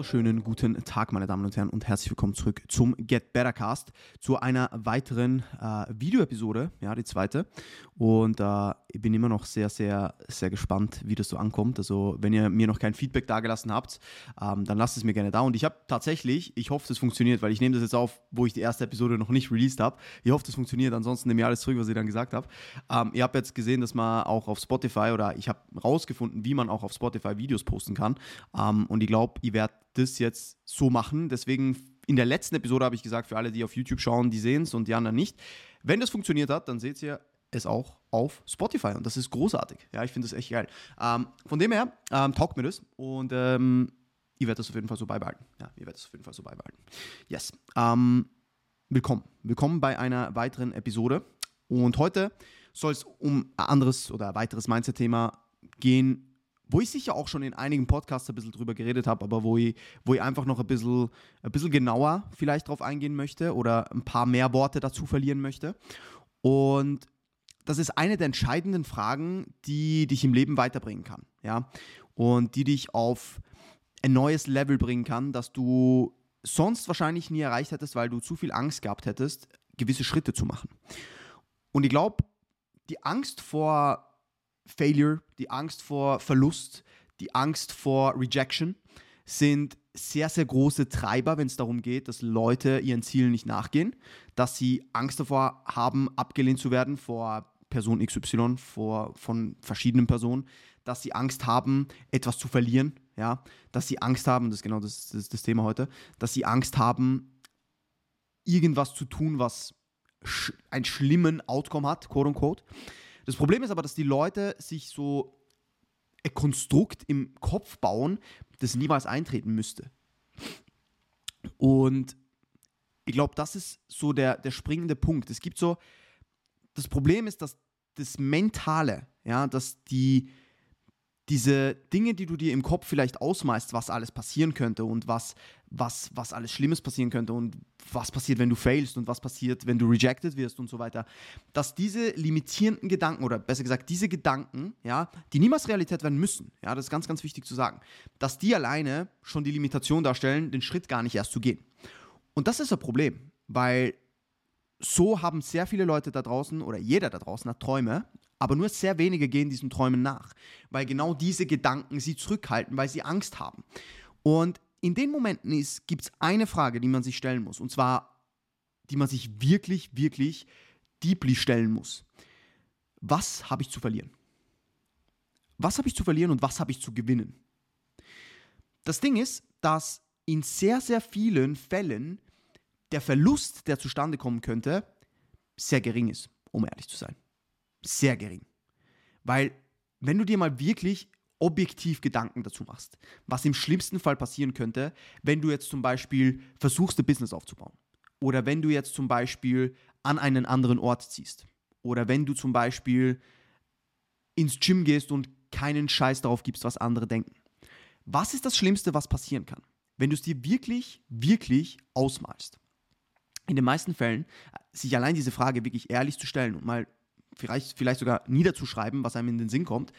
wunderschönen guten Tag, meine Damen und Herren, und herzlich willkommen zurück zum Get Better Cast, zu einer weiteren äh, Videoepisode, ja, die zweite. Und äh, ich bin immer noch sehr, sehr, sehr gespannt, wie das so ankommt. Also, wenn ihr mir noch kein Feedback dagelassen habt, ähm, dann lasst es mir gerne da. Und ich habe tatsächlich, ich hoffe, das funktioniert, weil ich nehme das jetzt auf, wo ich die erste Episode noch nicht released habe. Ich hoffe, das funktioniert, ansonsten nehme ich alles zurück, was ich dann gesagt habe. Ähm, ihr habt jetzt gesehen, dass man auch auf Spotify oder ich habe rausgefunden, wie man auch auf Spotify Videos posten kann. Ähm, und ich glaube, ihr werdet das jetzt so machen. Deswegen in der letzten Episode habe ich gesagt, für alle, die auf YouTube schauen, die sehen es und die anderen nicht. Wenn das funktioniert hat, dann seht ihr es auch auf Spotify und das ist großartig. Ja, ich finde das echt geil. Ähm, von dem her ähm, taugt mir das und ähm, ihr werdet das auf jeden Fall so beibehalten. Ja, ihr werdet das auf jeden Fall so beibehalten. Yes. Ähm, willkommen. Willkommen bei einer weiteren Episode. Und heute soll es um ein anderes oder weiteres Mindset-Thema gehen, wo ich sicher auch schon in einigen Podcasts ein bisschen drüber geredet habe, aber wo ich, wo ich einfach noch ein bisschen, ein bisschen genauer vielleicht drauf eingehen möchte oder ein paar mehr Worte dazu verlieren möchte. Und das ist eine der entscheidenden Fragen, die dich im Leben weiterbringen kann. Ja? Und die dich auf ein neues Level bringen kann, das du sonst wahrscheinlich nie erreicht hättest, weil du zu viel Angst gehabt hättest, gewisse Schritte zu machen. Und ich glaube, die Angst vor Failure, die Angst vor Verlust, die Angst vor Rejection sind sehr, sehr große Treiber, wenn es darum geht, dass Leute ihren Zielen nicht nachgehen, dass sie Angst davor haben, abgelehnt zu werden vor Person XY, vor, von verschiedenen Personen, dass sie Angst haben, etwas zu verlieren, ja, dass sie Angst haben, das ist genau das, das, das Thema heute, dass sie Angst haben, irgendwas zu tun, was sch einen schlimmen Outcome hat, quote unquote. Das Problem ist aber, dass die Leute sich so ein Konstrukt im Kopf bauen, das niemals eintreten müsste. Und ich glaube, das ist so der, der springende Punkt. Es gibt so, das Problem ist, dass das Mentale, ja, dass die, diese Dinge, die du dir im Kopf vielleicht ausmalst, was alles passieren könnte und was, was, was alles Schlimmes passieren könnte und was passiert, wenn du failst und was passiert, wenn du rejected wirst und so weiter, dass diese limitierenden Gedanken oder besser gesagt diese Gedanken, ja, die niemals Realität werden müssen, ja, das ist ganz, ganz wichtig zu sagen, dass die alleine schon die Limitation darstellen, den Schritt gar nicht erst zu gehen. Und das ist ein Problem, weil so haben sehr viele Leute da draußen oder jeder da draußen hat Träume aber nur sehr wenige gehen diesen Träumen nach, weil genau diese Gedanken sie zurückhalten, weil sie Angst haben. Und in den Momenten gibt es eine Frage, die man sich stellen muss, und zwar, die man sich wirklich, wirklich deeply stellen muss. Was habe ich zu verlieren? Was habe ich zu verlieren und was habe ich zu gewinnen? Das Ding ist, dass in sehr, sehr vielen Fällen der Verlust, der zustande kommen könnte, sehr gering ist, um ehrlich zu sein sehr gering. Weil, wenn du dir mal wirklich objektiv Gedanken dazu machst, was im schlimmsten Fall passieren könnte, wenn du jetzt zum Beispiel versuchst, ein Business aufzubauen. Oder wenn du jetzt zum Beispiel an einen anderen Ort ziehst. Oder wenn du zum Beispiel ins Gym gehst und keinen Scheiß darauf gibst, was andere denken. Was ist das Schlimmste, was passieren kann? Wenn du es dir wirklich, wirklich ausmalst. In den meisten Fällen, sich allein diese Frage wirklich ehrlich zu stellen und mal vielleicht, vielleicht sogar niederzuschreiben, was einem in den Sinn kommt,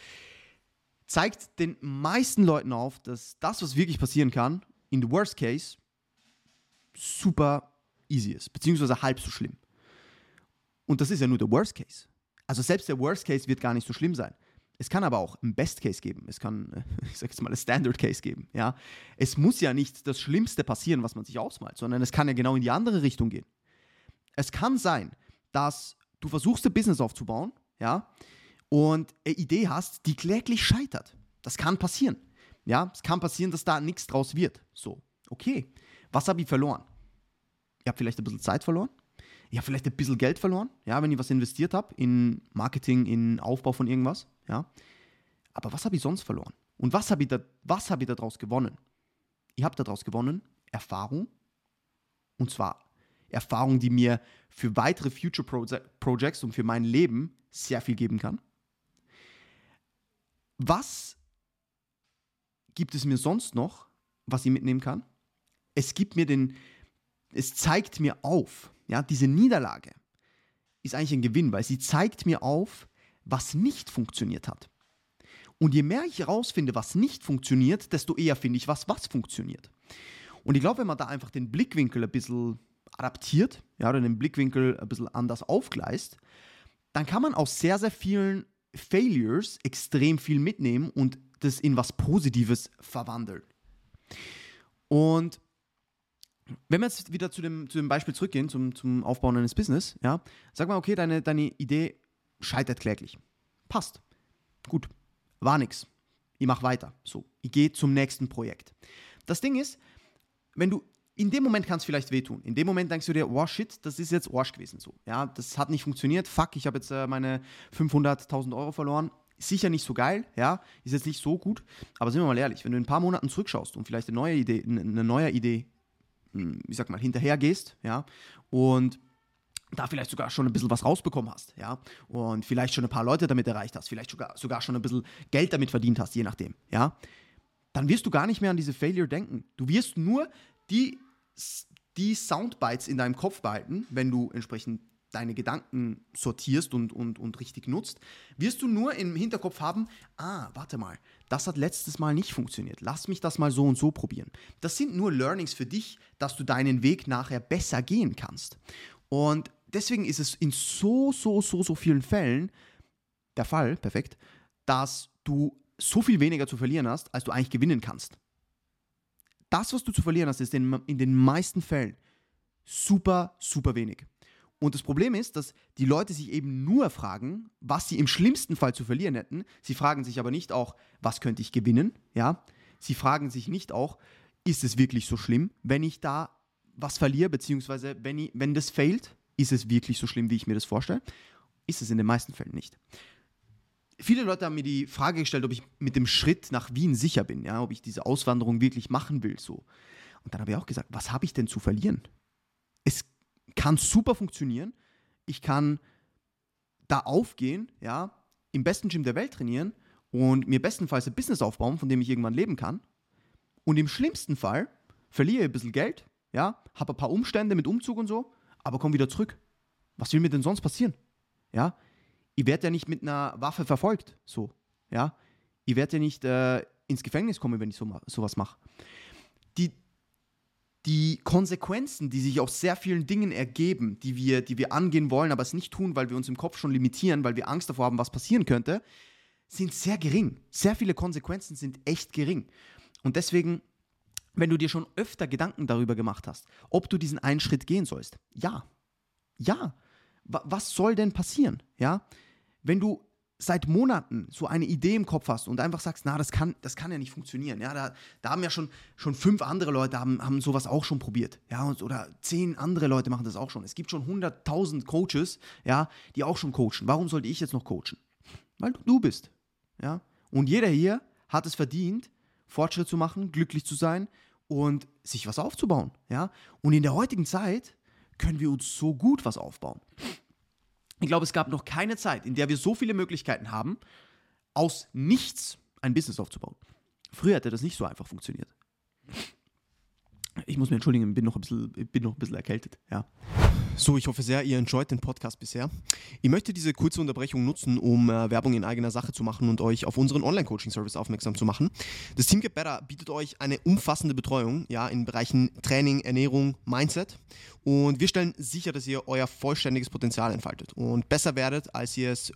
zeigt den meisten Leuten auf, dass das, was wirklich passieren kann, in the worst case, super easy ist, beziehungsweise halb so schlimm. Und das ist ja nur der Worst Case. Also selbst der Worst Case wird gar nicht so schlimm sein. Es kann aber auch ein Best Case geben. Es kann, ich sag jetzt mal, ein Standard Case geben. Ja? Es muss ja nicht das Schlimmste passieren, was man sich ausmalt, sondern es kann ja genau in die andere Richtung gehen. Es kann sein, dass du versuchst ein Business aufzubauen, ja, und eine Idee hast, die kläglich scheitert. Das kann passieren. Ja, es kann passieren, dass da nichts draus wird. So, okay. Was habe ich verloren? Ich habe vielleicht ein bisschen Zeit verloren. Ich habe vielleicht ein bisschen Geld verloren, ja, wenn ich was investiert habe in Marketing, in Aufbau von irgendwas, ja. Aber was habe ich sonst verloren? Und was habe ich, da, hab ich daraus gewonnen? Ich habe daraus gewonnen Erfahrung, und zwar Erfahrung, die mir für weitere Future Projects und für mein Leben sehr viel geben kann. Was gibt es mir sonst noch, was ich mitnehmen kann? Es gibt mir den, es zeigt mir auf, ja, diese Niederlage ist eigentlich ein Gewinn, weil sie zeigt mir auf, was nicht funktioniert hat. Und je mehr ich herausfinde, was nicht funktioniert, desto eher finde ich was, was funktioniert. Und ich glaube, wenn man da einfach den Blickwinkel ein bisschen adaptiert, ja, oder den Blickwinkel ein bisschen anders aufgleist, dann kann man aus sehr, sehr vielen Failures extrem viel mitnehmen und das in was Positives verwandeln. Und wenn wir jetzt wieder zu dem, zu dem Beispiel zurückgehen, zum, zum Aufbauen eines Business, ja, sag mal, okay, deine, deine Idee scheitert kläglich. Passt. Gut. War nix. Ich mach weiter. So, ich gehe zum nächsten Projekt. Das Ding ist, wenn du in dem Moment kann es vielleicht wehtun. In dem Moment denkst du dir, oh shit, das ist jetzt Arsch gewesen so. Ja, das hat nicht funktioniert. Fuck, ich habe jetzt äh, meine 500.000 Euro verloren. Sicher nicht so geil, ja, ist jetzt nicht so gut. Aber sind wir mal ehrlich, wenn du in ein paar Monaten zurückschaust und vielleicht eine neue Idee, eine neue Idee hm, ich sag mal, hinterher gehst, ja, und da vielleicht sogar schon ein bisschen was rausbekommen hast, ja, und vielleicht schon ein paar Leute damit erreicht hast, vielleicht sogar, sogar schon ein bisschen Geld damit verdient hast, je nachdem, ja, dann wirst du gar nicht mehr an diese Failure denken. Du wirst nur die, die Soundbites in deinem Kopf behalten, wenn du entsprechend deine Gedanken sortierst und, und, und richtig nutzt, wirst du nur im Hinterkopf haben, ah, warte mal, das hat letztes Mal nicht funktioniert, lass mich das mal so und so probieren. Das sind nur Learnings für dich, dass du deinen Weg nachher besser gehen kannst. Und deswegen ist es in so, so, so, so vielen Fällen der Fall, perfekt, dass du so viel weniger zu verlieren hast, als du eigentlich gewinnen kannst. Das, was du zu verlieren hast, ist in, in den meisten Fällen super, super wenig. Und das Problem ist, dass die Leute sich eben nur fragen, was sie im schlimmsten Fall zu verlieren hätten. Sie fragen sich aber nicht auch, was könnte ich gewinnen? Ja? Sie fragen sich nicht auch, ist es wirklich so schlimm, wenn ich da was verliere, beziehungsweise wenn, ich, wenn das failt, ist es wirklich so schlimm, wie ich mir das vorstelle? Ist es in den meisten Fällen nicht. Viele Leute haben mir die Frage gestellt, ob ich mit dem Schritt nach Wien sicher bin, ja, ob ich diese Auswanderung wirklich machen will. So. Und dann habe ich auch gesagt, was habe ich denn zu verlieren? Es kann super funktionieren. Ich kann da aufgehen, ja, im besten Gym der Welt trainieren und mir bestenfalls ein Business aufbauen, von dem ich irgendwann leben kann. Und im schlimmsten Fall verliere ich ein bisschen Geld, ja, habe ein paar Umstände mit Umzug und so, aber komme wieder zurück. Was will mir denn sonst passieren? Ja, ich werde ja nicht mit einer Waffe verfolgt, so, ja. Ich werde ja nicht äh, ins Gefängnis kommen, wenn ich so, sowas mache. Die, die Konsequenzen, die sich aus sehr vielen Dingen ergeben, die wir, die wir angehen wollen, aber es nicht tun, weil wir uns im Kopf schon limitieren, weil wir Angst davor haben, was passieren könnte, sind sehr gering. Sehr viele Konsequenzen sind echt gering. Und deswegen, wenn du dir schon öfter Gedanken darüber gemacht hast, ob du diesen einen Schritt gehen sollst, ja, ja, was soll denn passieren? Ja, wenn du seit Monaten so eine Idee im Kopf hast und einfach sagst, na, das kann, das kann ja nicht funktionieren. Ja, da, da haben ja schon, schon fünf andere Leute haben, haben sowas auch schon probiert. Ja, und, oder zehn andere Leute machen das auch schon. Es gibt schon hunderttausend Coaches, ja, die auch schon coachen. Warum sollte ich jetzt noch coachen? Weil du, bist. Ja, und jeder hier hat es verdient, Fortschritt zu machen, glücklich zu sein und sich was aufzubauen. Ja, und in der heutigen Zeit können wir uns so gut was aufbauen. Ich glaube, es gab noch keine Zeit, in der wir so viele Möglichkeiten haben, aus nichts ein Business aufzubauen. Früher hätte das nicht so einfach funktioniert. Ich muss mir entschuldigen, bin noch ein bisschen, bin noch ein bisschen erkältet, ja. So, ich hoffe sehr, ihr enjoyt den Podcast bisher. Ich möchte diese kurze Unterbrechung nutzen, um äh, Werbung in eigener Sache zu machen und euch auf unseren Online-Coaching-Service aufmerksam zu machen. Das Team Get Better bietet euch eine umfassende Betreuung ja, in Bereichen Training, Ernährung, Mindset. Und wir stellen sicher, dass ihr euer vollständiges Potenzial entfaltet und besser werdet, als ihr es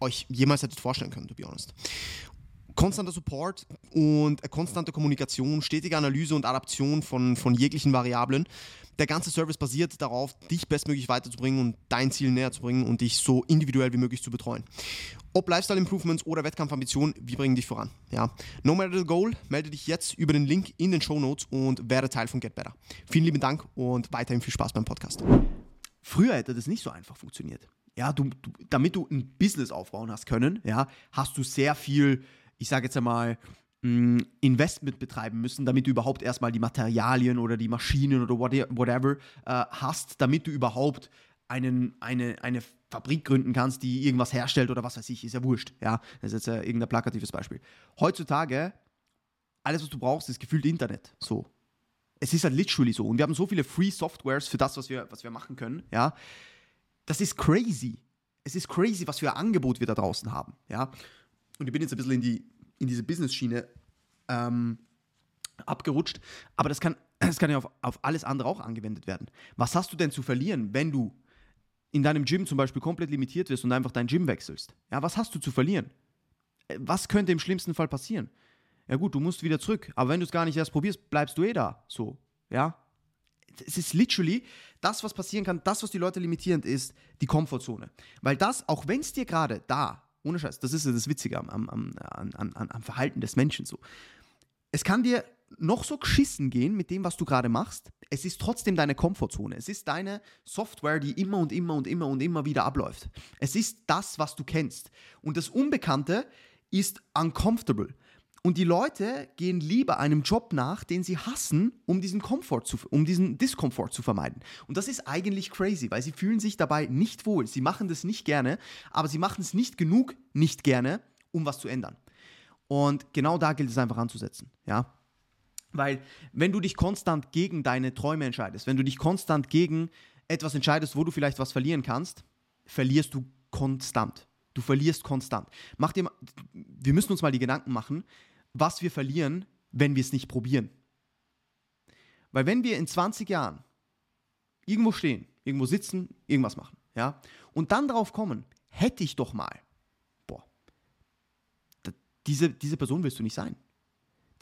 euch jemals hättet vorstellen können, to be honest konstanter Support und konstante Kommunikation, stetige Analyse und Adaption von, von jeglichen Variablen. Der ganze Service basiert darauf, dich bestmöglich weiterzubringen und dein Ziel näher zu bringen und dich so individuell wie möglich zu betreuen. Ob Lifestyle Improvements oder Wettkampfambition, wir bringen dich voran. Ja. No matter the goal, melde dich jetzt über den Link in den Show Notes und werde Teil von Get Better. Vielen lieben Dank und weiterhin viel Spaß beim Podcast. Früher hätte das nicht so einfach funktioniert. Ja, du, du, damit du ein Business aufbauen hast können, ja, hast du sehr viel ich sage jetzt einmal, mm, Investment betreiben müssen, damit du überhaupt erstmal die Materialien oder die Maschinen oder whatever äh, hast, damit du überhaupt einen, eine, eine Fabrik gründen kannst, die irgendwas herstellt oder was weiß ich, ist ja wurscht. Ja, das ist jetzt äh, irgendein plakatives Beispiel. Heutzutage, alles, was du brauchst, ist gefühlt Internet. So. Es ist halt literally so. Und wir haben so viele Free Softwares für das, was wir, was wir machen können. Ja. Das ist crazy. Es ist crazy, was für ein Angebot wir da draußen haben. Ja. Und ich bin jetzt ein bisschen in die in diese Business-Schiene ähm, abgerutscht. Aber das kann, das kann ja auf, auf alles andere auch angewendet werden. Was hast du denn zu verlieren, wenn du in deinem Gym zum Beispiel komplett limitiert wirst und einfach dein Gym wechselst? Ja, was hast du zu verlieren? Äh, was könnte im schlimmsten Fall passieren? Ja gut, du musst wieder zurück. Aber wenn du es gar nicht erst probierst, bleibst du eh da. So, ja. Es ist literally das, was passieren kann, das, was die Leute limitierend ist, die Komfortzone. Weil das, auch wenn es dir gerade da, ohne Scheiß, das ist ja das Witzige am, am, am, am, Verhalten des Menschen so. Es kann dir noch so geschissen gehen mit dem, was du gerade machst. Es ist trotzdem deine Komfortzone. Es ist deine Software, die immer und immer und immer und immer wieder abläuft. Es ist das, was du kennst. Und das Unbekannte ist uncomfortable. Und die Leute gehen lieber einem Job nach, den sie hassen, um diesen Komfort zu, um diesen Diskomfort zu vermeiden. Und das ist eigentlich crazy, weil sie fühlen sich dabei nicht wohl. Sie machen das nicht gerne, aber sie machen es nicht genug nicht gerne, um was zu ändern. Und genau da gilt es einfach anzusetzen, ja. Weil wenn du dich konstant gegen deine Träume entscheidest, wenn du dich konstant gegen etwas entscheidest, wo du vielleicht was verlieren kannst, verlierst du konstant. Du verlierst konstant. Mach dir, wir müssen uns mal die Gedanken machen, was wir verlieren, wenn wir es nicht probieren. Weil wenn wir in 20 Jahren irgendwo stehen, irgendwo sitzen, irgendwas machen, ja, und dann drauf kommen, hätte ich doch mal, boah, diese, diese Person willst du nicht sein.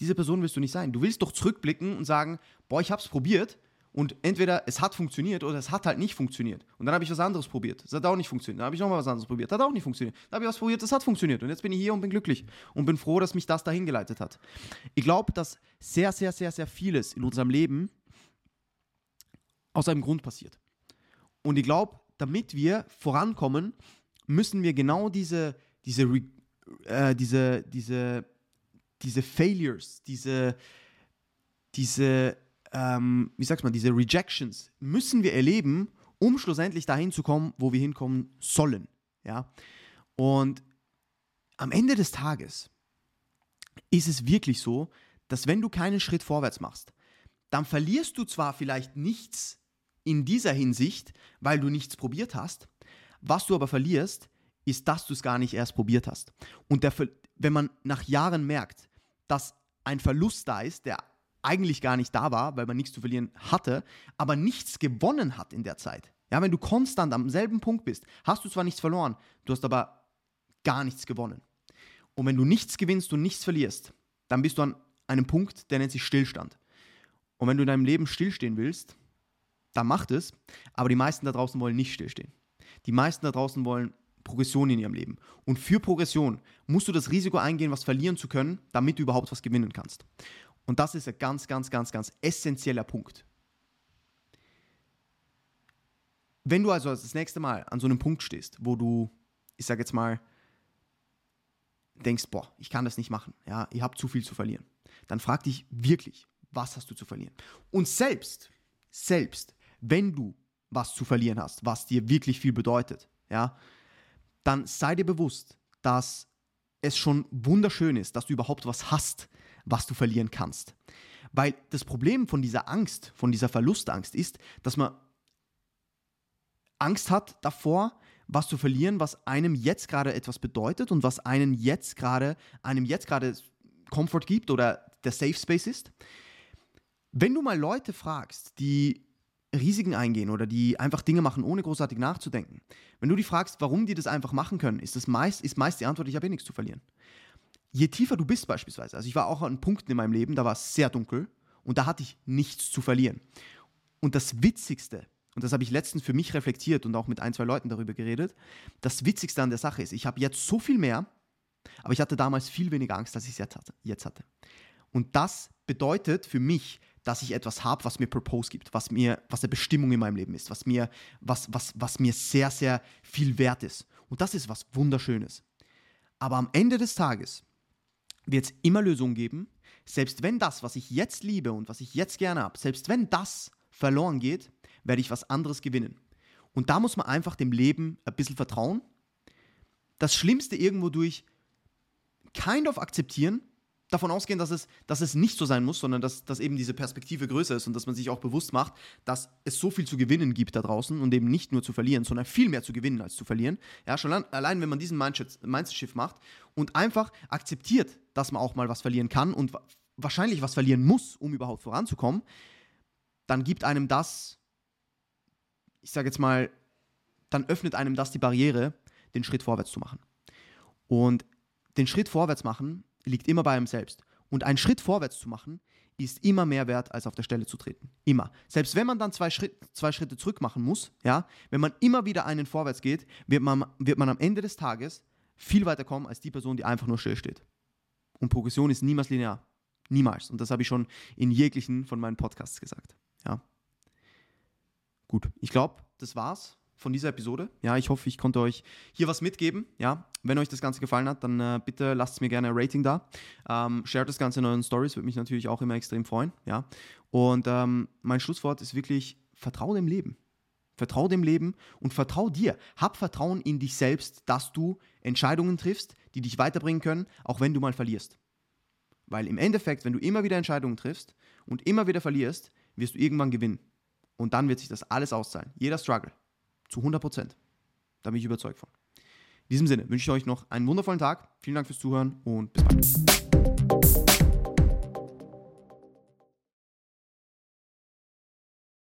Diese Person willst du nicht sein. Du willst doch zurückblicken und sagen, boah, ich habe es probiert und entweder es hat funktioniert oder es hat halt nicht funktioniert. Und dann habe ich was anderes probiert. Das hat auch nicht funktioniert. Dann habe ich nochmal was anderes probiert. Hat auch nicht funktioniert. Dann habe ich was probiert, das hat funktioniert. Und jetzt bin ich hier und bin glücklich. Und bin froh, dass mich das dahin geleitet hat. Ich glaube, dass sehr, sehr, sehr, sehr vieles in unserem Leben aus einem Grund passiert. Und ich glaube, damit wir vorankommen, müssen wir genau diese, diese, äh, diese, diese, diese Failures, diese, diese ähm, wie sagst man, diese Rejections müssen wir erleben, um schlussendlich dahin zu kommen, wo wir hinkommen sollen. Ja? Und am Ende des Tages ist es wirklich so, dass wenn du keinen Schritt vorwärts machst, dann verlierst du zwar vielleicht nichts in dieser Hinsicht, weil du nichts probiert hast, was du aber verlierst, ist, dass du es gar nicht erst probiert hast. Und der, wenn man nach Jahren merkt, dass ein Verlust da ist, der eigentlich gar nicht da war, weil man nichts zu verlieren hatte, aber nichts gewonnen hat in der Zeit. Ja, wenn du konstant am selben Punkt bist, hast du zwar nichts verloren, du hast aber gar nichts gewonnen. Und wenn du nichts gewinnst und nichts verlierst, dann bist du an einem Punkt, der nennt sich Stillstand. Und wenn du in deinem Leben stillstehen willst, dann mach es, aber die meisten da draußen wollen nicht stillstehen. Die meisten da draußen wollen Progression in ihrem Leben. Und für Progression musst du das Risiko eingehen, was verlieren zu können, damit du überhaupt was gewinnen kannst. Und das ist ein ganz, ganz, ganz, ganz essentieller Punkt. Wenn du also das nächste Mal an so einem Punkt stehst, wo du, ich sage jetzt mal, denkst, boah, ich kann das nicht machen, ja, ich habe zu viel zu verlieren, dann frag dich wirklich, was hast du zu verlieren? Und selbst, selbst, wenn du was zu verlieren hast, was dir wirklich viel bedeutet, ja, dann sei dir bewusst, dass es schon wunderschön ist, dass du überhaupt was hast, was du verlieren kannst. Weil das Problem von dieser Angst, von dieser Verlustangst ist, dass man Angst hat davor, was zu verlieren, was einem jetzt gerade etwas bedeutet und was einen jetzt gerade, einem jetzt gerade Comfort gibt oder der Safe Space ist. Wenn du mal Leute fragst, die Risiken eingehen oder die einfach Dinge machen, ohne großartig nachzudenken, wenn du die fragst, warum die das einfach machen können, ist, das meist, ist meist die Antwort, ich habe eh nichts zu verlieren je tiefer du bist beispielsweise, also ich war auch an Punkten in meinem Leben, da war es sehr dunkel und da hatte ich nichts zu verlieren. Und das Witzigste, und das habe ich letztens für mich reflektiert und auch mit ein, zwei Leuten darüber geredet, das Witzigste an der Sache ist, ich habe jetzt so viel mehr, aber ich hatte damals viel weniger Angst, als ich es jetzt hatte. Und das bedeutet für mich, dass ich etwas habe, was mir Purpose gibt, was mir, was eine Bestimmung in meinem Leben ist, was mir, was, was, was mir sehr, sehr viel wert ist. Und das ist was Wunderschönes. Aber am Ende des Tages wird es immer Lösungen geben. Selbst wenn das, was ich jetzt liebe und was ich jetzt gerne habe, selbst wenn das verloren geht, werde ich was anderes gewinnen. Und da muss man einfach dem Leben ein bisschen vertrauen. Das Schlimmste irgendwo durch kind of akzeptieren, davon ausgehen, dass es, dass es nicht so sein muss, sondern dass, dass eben diese Perspektive größer ist und dass man sich auch bewusst macht, dass es so viel zu gewinnen gibt da draußen und eben nicht nur zu verlieren, sondern viel mehr zu gewinnen als zu verlieren. Ja, schon allein, wenn man diesen Mindset-Shift macht und einfach akzeptiert, dass man auch mal was verlieren kann und wahrscheinlich was verlieren muss, um überhaupt voranzukommen, dann gibt einem das, ich sage jetzt mal, dann öffnet einem das die Barriere, den Schritt vorwärts zu machen. Und den Schritt vorwärts machen liegt immer bei einem selbst. Und einen Schritt vorwärts zu machen, ist immer mehr wert, als auf der Stelle zu treten. Immer. Selbst wenn man dann zwei, Schritt, zwei Schritte zurück machen muss, ja, wenn man immer wieder einen vorwärts geht, wird man, wird man am Ende des Tages viel weiter kommen als die Person, die einfach nur still steht. Und Progression ist niemals linear. Niemals. Und das habe ich schon in jeglichen von meinen Podcasts gesagt. Ja. Gut, ich glaube, das war's von dieser Episode. Ja, ich hoffe, ich konnte euch hier was mitgeben. Ja, wenn euch das Ganze gefallen hat, dann äh, bitte lasst mir gerne ein Rating da. Ähm, shared das Ganze in euren Stories, würde mich natürlich auch immer extrem freuen. Ja, und ähm, mein Schlusswort ist wirklich: Vertrau dem Leben. Vertrau dem Leben und vertrau dir. Hab Vertrauen in dich selbst, dass du Entscheidungen triffst, die dich weiterbringen können, auch wenn du mal verlierst. Weil im Endeffekt, wenn du immer wieder Entscheidungen triffst und immer wieder verlierst, wirst du irgendwann gewinnen. Und dann wird sich das alles auszahlen. Jeder Struggle. Zu 100 Prozent. Da bin ich überzeugt von. In diesem Sinne wünsche ich euch noch einen wundervollen Tag. Vielen Dank fürs Zuhören und bis bald.